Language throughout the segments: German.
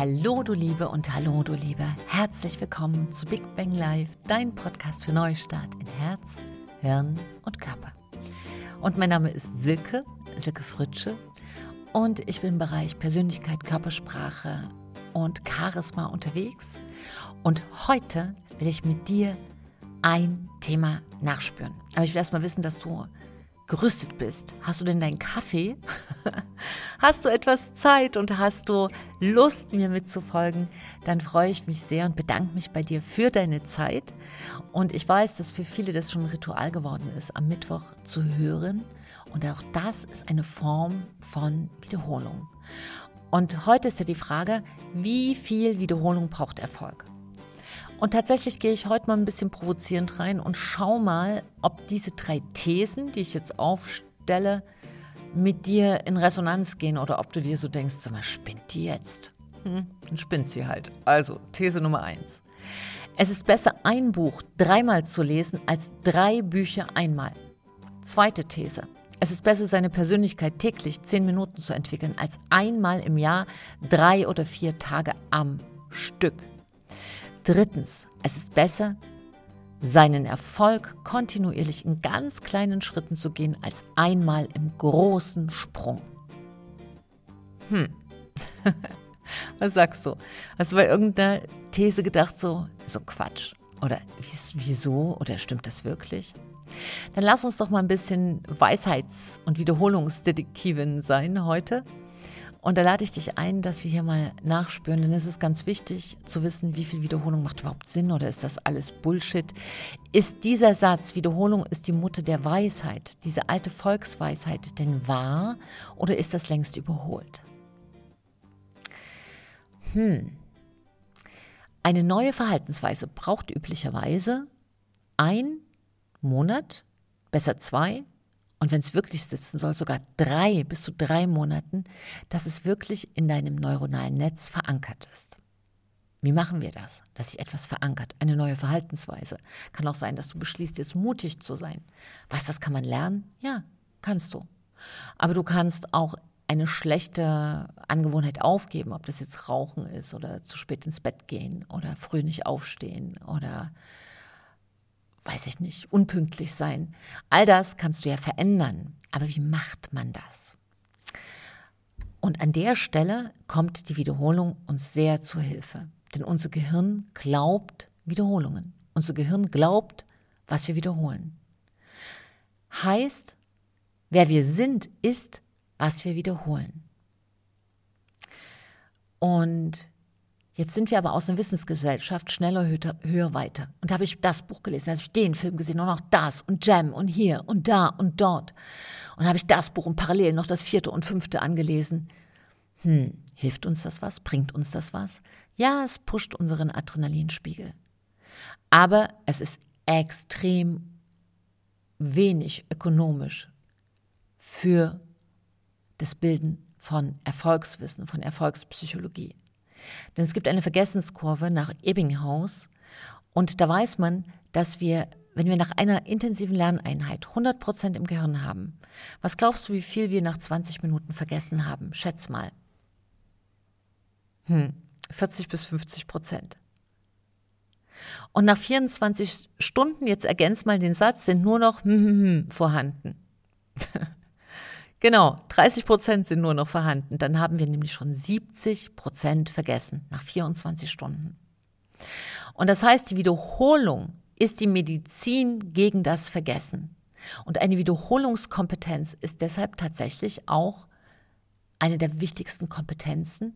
Hallo du Liebe und hallo du Liebe. Herzlich willkommen zu Big Bang Live, dein Podcast für Neustart in Herz, Hirn und Körper. Und mein Name ist Silke, Silke Fritsche und ich bin im Bereich Persönlichkeit, Körpersprache und Charisma unterwegs. Und heute will ich mit dir ein Thema nachspüren. Aber ich will erst mal wissen, dass du gerüstet bist. Hast du denn deinen Kaffee? hast du etwas Zeit und hast du Lust, mir mitzufolgen? Dann freue ich mich sehr und bedanke mich bei dir für deine Zeit. Und ich weiß, dass für viele das schon ein Ritual geworden ist, am Mittwoch zu hören. Und auch das ist eine Form von Wiederholung. Und heute ist ja die Frage, wie viel Wiederholung braucht Erfolg? Und tatsächlich gehe ich heute mal ein bisschen provozierend rein und schau mal, ob diese drei Thesen, die ich jetzt aufstelle, mit dir in Resonanz gehen oder ob du dir so denkst, sag mal, spinnt die jetzt? Hm, dann spinnt sie halt. Also, These Nummer eins. Es ist besser, ein Buch dreimal zu lesen, als drei Bücher einmal. Zweite These. Es ist besser, seine Persönlichkeit täglich zehn Minuten zu entwickeln, als einmal im Jahr drei oder vier Tage am Stück. Drittens, es ist besser, seinen Erfolg kontinuierlich in ganz kleinen Schritten zu gehen, als einmal im großen Sprung. Hm. Was sagst du? Hast du bei irgendeiner These gedacht, so, so Quatsch? Oder wieso? Oder stimmt das wirklich? Dann lass uns doch mal ein bisschen Weisheits- und Wiederholungsdetektivin sein heute und da lade ich dich ein, dass wir hier mal nachspüren, denn es ist ganz wichtig zu wissen, wie viel Wiederholung macht überhaupt Sinn oder ist das alles Bullshit? Ist dieser Satz, Wiederholung ist die Mutter der Weisheit, diese alte Volksweisheit denn wahr oder ist das längst überholt? Hm. Eine neue Verhaltensweise braucht üblicherweise ein Monat, besser zwei und wenn es wirklich sitzen soll, sogar drei bis zu drei Monaten, dass es wirklich in deinem neuronalen Netz verankert ist. Wie machen wir das? Dass sich etwas verankert, eine neue Verhaltensweise. Kann auch sein, dass du beschließt, jetzt mutig zu sein. Was, das kann man lernen? Ja, kannst du. Aber du kannst auch eine schlechte Angewohnheit aufgeben, ob das jetzt Rauchen ist oder zu spät ins Bett gehen oder früh nicht aufstehen oder weiß ich nicht, unpünktlich sein. All das kannst du ja verändern. Aber wie macht man das? Und an der Stelle kommt die Wiederholung uns sehr zur Hilfe. Denn unser Gehirn glaubt Wiederholungen. Unser Gehirn glaubt, was wir wiederholen. Heißt, wer wir sind, ist, was wir wiederholen. Und Jetzt sind wir aber aus einer Wissensgesellschaft schneller, höher, höher weiter. Und da habe ich das Buch gelesen, da habe ich den Film gesehen und noch das und Jam und hier und da und dort. Und habe ich das Buch und parallel noch das vierte und fünfte angelesen. Hm, hilft uns das was? Bringt uns das was? Ja, es pusht unseren Adrenalinspiegel. Aber es ist extrem wenig ökonomisch für das Bilden von Erfolgswissen, von Erfolgspsychologie. Denn es gibt eine Vergessenskurve nach Ebbinghaus und da weiß man, dass wir, wenn wir nach einer intensiven Lerneinheit 100 Prozent im Gehirn haben, was glaubst du, wie viel wir nach 20 Minuten vergessen haben? Schätz mal. Hm, 40 bis 50 Prozent. Und nach 24 Stunden, jetzt ergänzt mal den Satz, sind nur noch hm, hm, hm vorhanden. Genau, 30 Prozent sind nur noch vorhanden. Dann haben wir nämlich schon 70 Prozent vergessen nach 24 Stunden. Und das heißt, die Wiederholung ist die Medizin gegen das Vergessen. Und eine Wiederholungskompetenz ist deshalb tatsächlich auch eine der wichtigsten Kompetenzen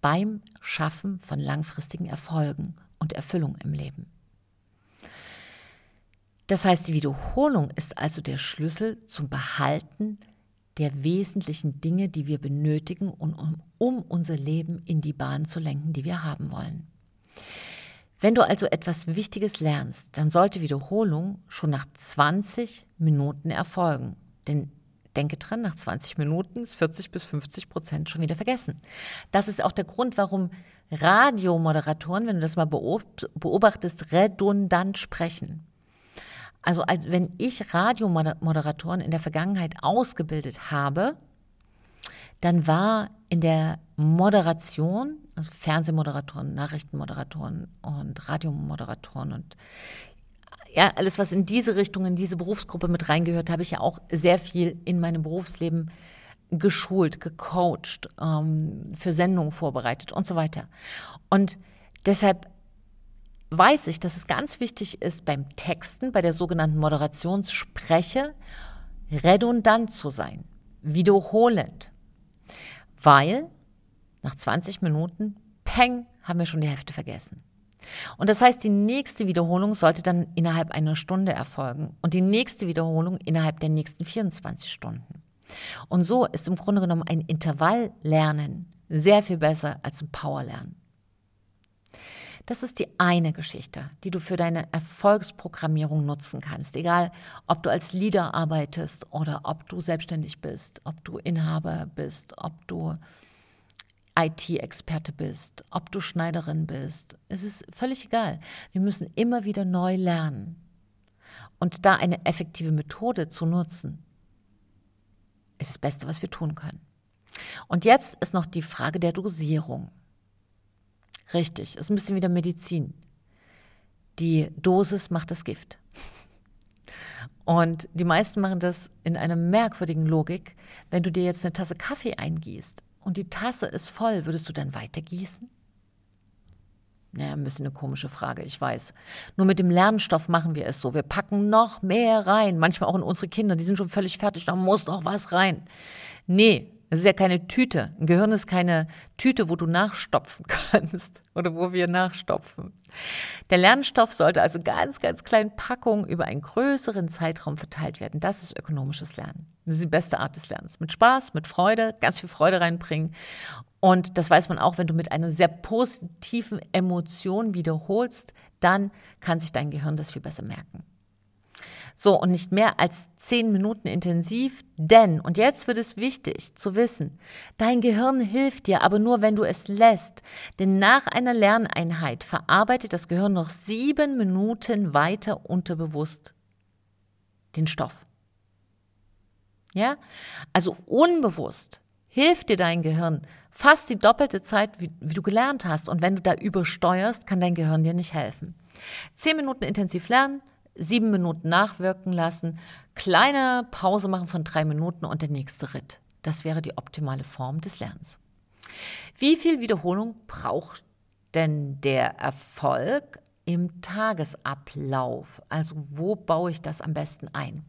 beim Schaffen von langfristigen Erfolgen und Erfüllung im Leben. Das heißt, die Wiederholung ist also der Schlüssel zum Behalten der wesentlichen Dinge, die wir benötigen, um, um unser Leben in die Bahn zu lenken, die wir haben wollen. Wenn du also etwas Wichtiges lernst, dann sollte Wiederholung schon nach 20 Minuten erfolgen. Denn denke dran, nach 20 Minuten ist 40 bis 50 Prozent schon wieder vergessen. Das ist auch der Grund, warum Radiomoderatoren, wenn du das mal beobachtest, redundant sprechen. Also als wenn ich Radiomoderatoren in der Vergangenheit ausgebildet habe, dann war in der Moderation, also Fernsehmoderatoren, Nachrichtenmoderatoren und Radiomoderatoren und ja, alles, was in diese Richtung, in diese Berufsgruppe mit reingehört, habe ich ja auch sehr viel in meinem Berufsleben geschult, gecoacht, ähm, für Sendungen vorbereitet und so weiter. Und deshalb weiß ich, dass es ganz wichtig ist, beim Texten, bei der sogenannten Moderationsspreche, redundant zu sein, wiederholend. Weil nach 20 Minuten, peng, haben wir schon die Hälfte vergessen. Und das heißt, die nächste Wiederholung sollte dann innerhalb einer Stunde erfolgen und die nächste Wiederholung innerhalb der nächsten 24 Stunden. Und so ist im Grunde genommen ein Intervalllernen sehr viel besser als ein Powerlernen. Das ist die eine Geschichte, die du für deine Erfolgsprogrammierung nutzen kannst. Egal, ob du als Leader arbeitest oder ob du selbstständig bist, ob du Inhaber bist, ob du IT-Experte bist, ob du Schneiderin bist. Es ist völlig egal. Wir müssen immer wieder neu lernen. Und da eine effektive Methode zu nutzen, ist das Beste, was wir tun können. Und jetzt ist noch die Frage der Dosierung. Richtig, ist ein bisschen wieder Medizin. Die Dosis macht das Gift. Und die meisten machen das in einer merkwürdigen Logik. Wenn du dir jetzt eine Tasse Kaffee eingießt und die Tasse ist voll, würdest du dann weiter gießen? Naja, ein bisschen eine komische Frage, ich weiß. Nur mit dem Lernstoff machen wir es so. Wir packen noch mehr rein. Manchmal auch in unsere Kinder, die sind schon völlig fertig, da muss noch was rein. Nee, es ist ja keine Tüte. Ein Gehirn ist keine Tüte, wo du nachstopfen kannst oder wo wir nachstopfen. Der Lernstoff sollte also ganz, ganz kleinen Packungen über einen größeren Zeitraum verteilt werden. Das ist ökonomisches Lernen. Das ist die beste Art des Lernens. Mit Spaß, mit Freude, ganz viel Freude reinbringen. Und das weiß man auch, wenn du mit einer sehr positiven Emotion wiederholst, dann kann sich dein Gehirn das viel besser merken. So, und nicht mehr als zehn Minuten intensiv, denn, und jetzt wird es wichtig zu wissen, dein Gehirn hilft dir, aber nur, wenn du es lässt. Denn nach einer Lerneinheit verarbeitet das Gehirn noch sieben Minuten weiter unterbewusst den Stoff. Ja? Also unbewusst hilft dir dein Gehirn fast die doppelte Zeit, wie, wie, du gelernt hast. Und wenn du da übersteuerst, kann dein Gehirn dir nicht helfen. Zehn Minuten intensiv lernen, sieben Minuten nachwirken lassen, kleine Pause machen von drei Minuten und der nächste Ritt. Das wäre die optimale Form des Lernens. Wie viel Wiederholung braucht denn der Erfolg im Tagesablauf? Also wo baue ich das am besten ein?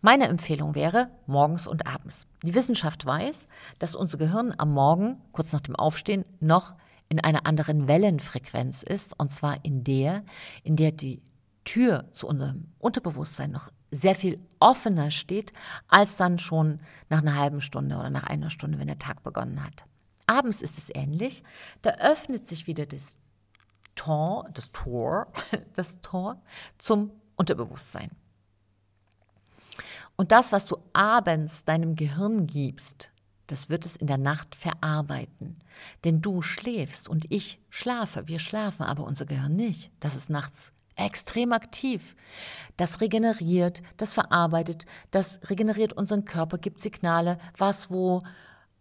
Meine Empfehlung wäre morgens und abends. Die Wissenschaft weiß, dass unser Gehirn am Morgen, kurz nach dem Aufstehen, noch in einer anderen Wellenfrequenz ist, und zwar in der, in der die Tür zu unserem Unterbewusstsein noch sehr viel offener steht, als dann schon nach einer halben Stunde oder nach einer Stunde, wenn der Tag begonnen hat. Abends ist es ähnlich. Da öffnet sich wieder das Tor, das Tor, das Tor zum Unterbewusstsein. Und das, was du abends deinem Gehirn gibst, das wird es in der Nacht verarbeiten. Denn du schläfst und ich schlafe. Wir schlafen, aber unser Gehirn nicht. Das ist nachts extrem aktiv. Das regeneriert, das verarbeitet, das regeneriert unseren Körper, gibt Signale, was wo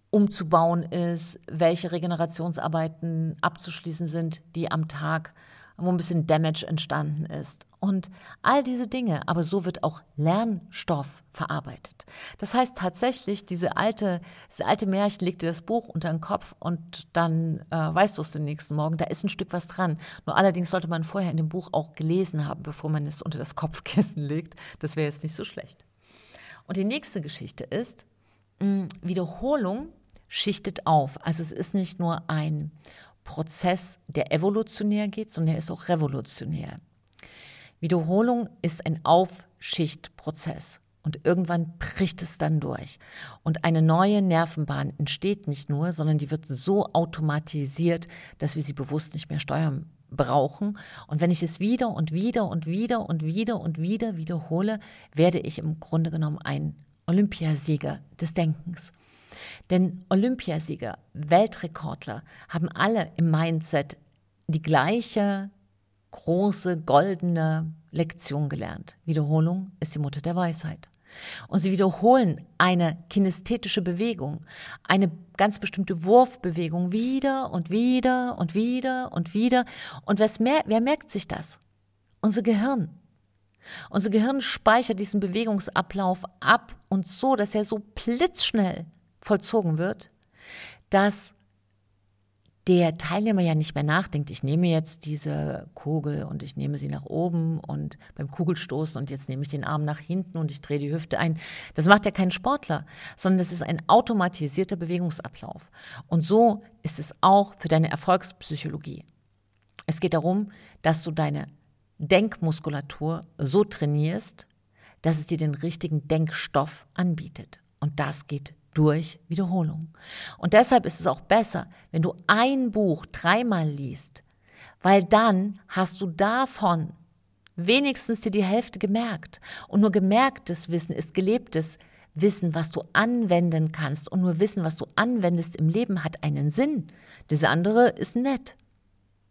umzubauen ist, welche Regenerationsarbeiten abzuschließen sind, die am Tag wo ein bisschen Damage entstanden ist. Und all diese Dinge, aber so wird auch Lernstoff verarbeitet. Das heißt tatsächlich, diese alte, diese alte Märchen legt dir das Buch unter den Kopf und dann äh, weißt du es den nächsten Morgen, da ist ein Stück was dran. Nur allerdings sollte man vorher in dem Buch auch gelesen haben, bevor man es unter das Kopfkissen legt. Das wäre jetzt nicht so schlecht. Und die nächste Geschichte ist, mh, Wiederholung schichtet auf. Also es ist nicht nur ein Prozess, der evolutionär geht, sondern er ist auch revolutionär. Wiederholung ist ein Aufschichtprozess und irgendwann bricht es dann durch. Und eine neue Nervenbahn entsteht nicht nur, sondern die wird so automatisiert, dass wir sie bewusst nicht mehr steuern brauchen. Und wenn ich es wieder und wieder und wieder und wieder und wieder wiederhole, werde ich im Grunde genommen ein Olympiasieger des Denkens. Denn Olympiasieger, Weltrekordler haben alle im Mindset die gleiche große goldene Lektion gelernt. Wiederholung ist die Mutter der Weisheit. Und sie wiederholen eine kinästhetische Bewegung, eine ganz bestimmte Wurfbewegung wieder und wieder und wieder und wieder. Und mehr, wer merkt sich das? Unser Gehirn. Unser Gehirn speichert diesen Bewegungsablauf ab und so, dass er so blitzschnell vollzogen wird, dass der Teilnehmer ja nicht mehr nachdenkt, ich nehme jetzt diese Kugel und ich nehme sie nach oben und beim Kugelstoßen und jetzt nehme ich den Arm nach hinten und ich drehe die Hüfte ein. Das macht ja kein Sportler, sondern das ist ein automatisierter Bewegungsablauf. Und so ist es auch für deine Erfolgspsychologie. Es geht darum, dass du deine Denkmuskulatur so trainierst, dass es dir den richtigen Denkstoff anbietet. Und das geht durch Wiederholung. Und deshalb ist es auch besser, wenn du ein Buch dreimal liest, weil dann hast du davon wenigstens dir die Hälfte gemerkt. Und nur gemerktes Wissen ist gelebtes Wissen, was du anwenden kannst. Und nur Wissen, was du anwendest im Leben, hat einen Sinn. Das andere ist nett.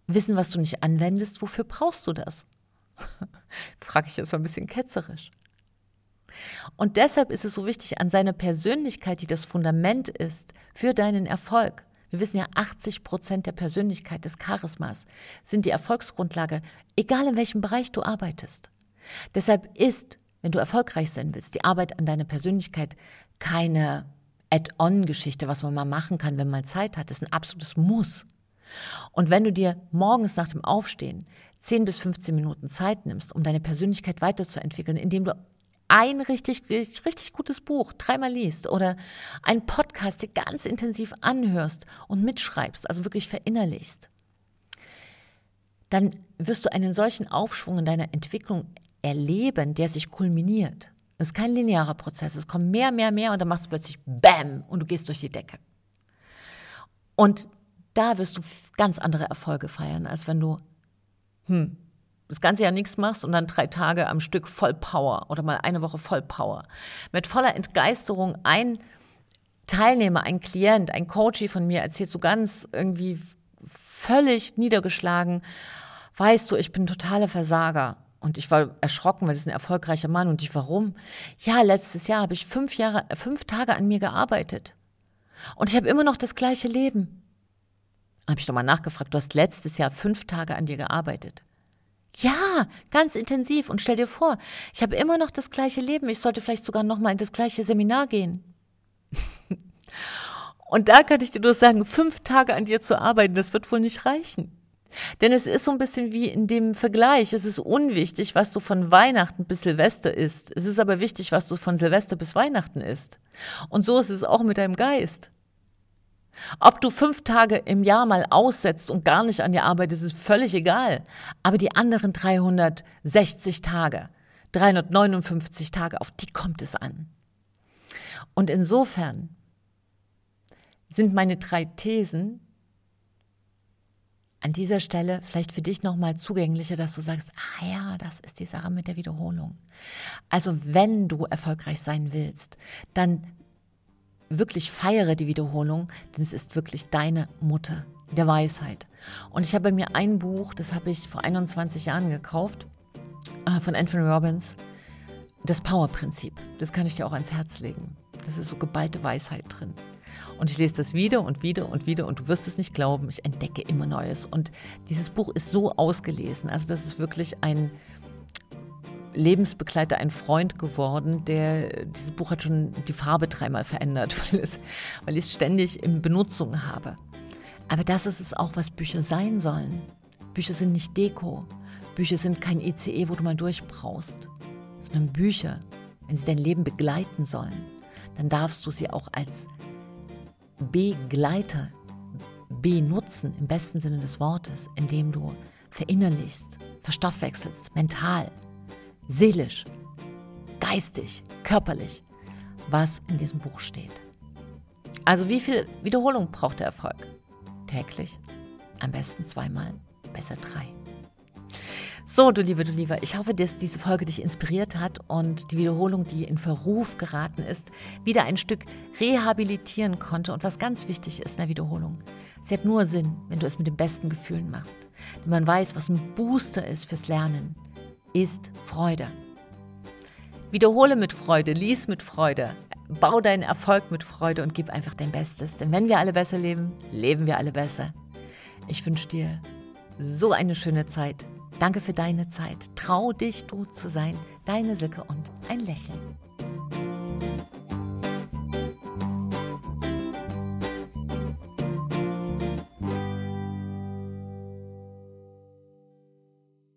Wissen, was du nicht anwendest, wofür brauchst du das? Frage ich jetzt mal ein bisschen ketzerisch. Und deshalb ist es so wichtig, an seiner Persönlichkeit, die das Fundament ist für deinen Erfolg. Wir wissen ja, 80 Prozent der Persönlichkeit des Charismas sind die Erfolgsgrundlage, egal in welchem Bereich du arbeitest. Deshalb ist, wenn du erfolgreich sein willst, die Arbeit an deiner Persönlichkeit keine Add-on-Geschichte, was man mal machen kann, wenn man Zeit hat. Das ist ein absolutes Muss. Und wenn du dir morgens nach dem Aufstehen 10 bis 15 Minuten Zeit nimmst, um deine Persönlichkeit weiterzuentwickeln, indem du ein richtig, richtig gutes Buch dreimal liest oder einen Podcast dir ganz intensiv anhörst und mitschreibst, also wirklich verinnerlichst, dann wirst du einen solchen Aufschwung in deiner Entwicklung erleben, der sich kulminiert. Es ist kein linearer Prozess. Es kommt mehr, mehr, mehr und dann machst du plötzlich BÄM und du gehst durch die Decke. Und da wirst du ganz andere Erfolge feiern, als wenn du, hm, das ganze Jahr nichts machst und dann drei Tage am Stück voll Power oder mal eine Woche voll Power. Mit voller Entgeisterung ein Teilnehmer, ein Klient, ein Coachie von mir erzählt so ganz irgendwie völlig niedergeschlagen, weißt du, ich bin totaler Versager. Und ich war erschrocken, weil das ist ein erfolgreicher Mann. Und ich, warum? Ja, letztes Jahr habe ich fünf Jahre, fünf Tage an mir gearbeitet. Und ich habe immer noch das gleiche Leben. Habe ich nochmal nachgefragt, du hast letztes Jahr fünf Tage an dir gearbeitet. Ja, ganz intensiv. Und stell dir vor, ich habe immer noch das gleiche Leben. Ich sollte vielleicht sogar noch mal in das gleiche Seminar gehen. Und da kann ich dir nur sagen, fünf Tage an dir zu arbeiten, das wird wohl nicht reichen. Denn es ist so ein bisschen wie in dem Vergleich. Es ist unwichtig, was du von Weihnachten bis Silvester isst. Es ist aber wichtig, was du von Silvester bis Weihnachten isst. Und so ist es auch mit deinem Geist. Ob du fünf Tage im Jahr mal aussetzt und gar nicht an dir arbeitest, ist völlig egal. Aber die anderen 360 Tage, 359 Tage, auf die kommt es an. Und insofern sind meine drei Thesen an dieser Stelle vielleicht für dich nochmal zugänglicher, dass du sagst, ah ja, das ist die Sache mit der Wiederholung. Also wenn du erfolgreich sein willst, dann wirklich feiere die Wiederholung, denn es ist wirklich deine Mutter der Weisheit. Und ich habe mir ein Buch, das habe ich vor 21 Jahren gekauft, äh, von Anthony Robbins, das Power-Prinzip. Das kann ich dir auch ans Herz legen. Das ist so geballte Weisheit drin. Und ich lese das wieder und wieder und wieder und du wirst es nicht glauben, ich entdecke immer Neues. Und dieses Buch ist so ausgelesen. Also das ist wirklich ein, Lebensbegleiter ein Freund geworden, der dieses Buch hat schon die Farbe dreimal verändert, weil, es, weil ich es ständig in Benutzung habe. Aber das ist es auch, was Bücher sein sollen. Bücher sind nicht Deko. Bücher sind kein ICE, wo du mal durchbrauchst, sondern Bücher, wenn sie dein Leben begleiten sollen, dann darfst du sie auch als Begleiter benutzen, im besten Sinne des Wortes, indem du verinnerlichst, verstoffwechselst, mental, seelisch, geistig, körperlich, was in diesem Buch steht. Also wie viel Wiederholung braucht der Erfolg? Täglich, am besten zweimal, besser drei. So, du Liebe, du Lieber, ich hoffe, dass diese Folge dich inspiriert hat und die Wiederholung, die in Verruf geraten ist, wieder ein Stück rehabilitieren konnte. Und was ganz wichtig ist in der Wiederholung, sie hat nur Sinn, wenn du es mit den besten Gefühlen machst. Denn man weiß, was ein Booster ist fürs Lernen ist Freude. Wiederhole mit Freude, lies mit Freude, bau deinen Erfolg mit Freude und gib einfach dein Bestes. Denn wenn wir alle besser leben, leben wir alle besser. Ich wünsche dir so eine schöne Zeit. Danke für deine Zeit. Trau dich, du zu sein. Deine Silke und ein Lächeln.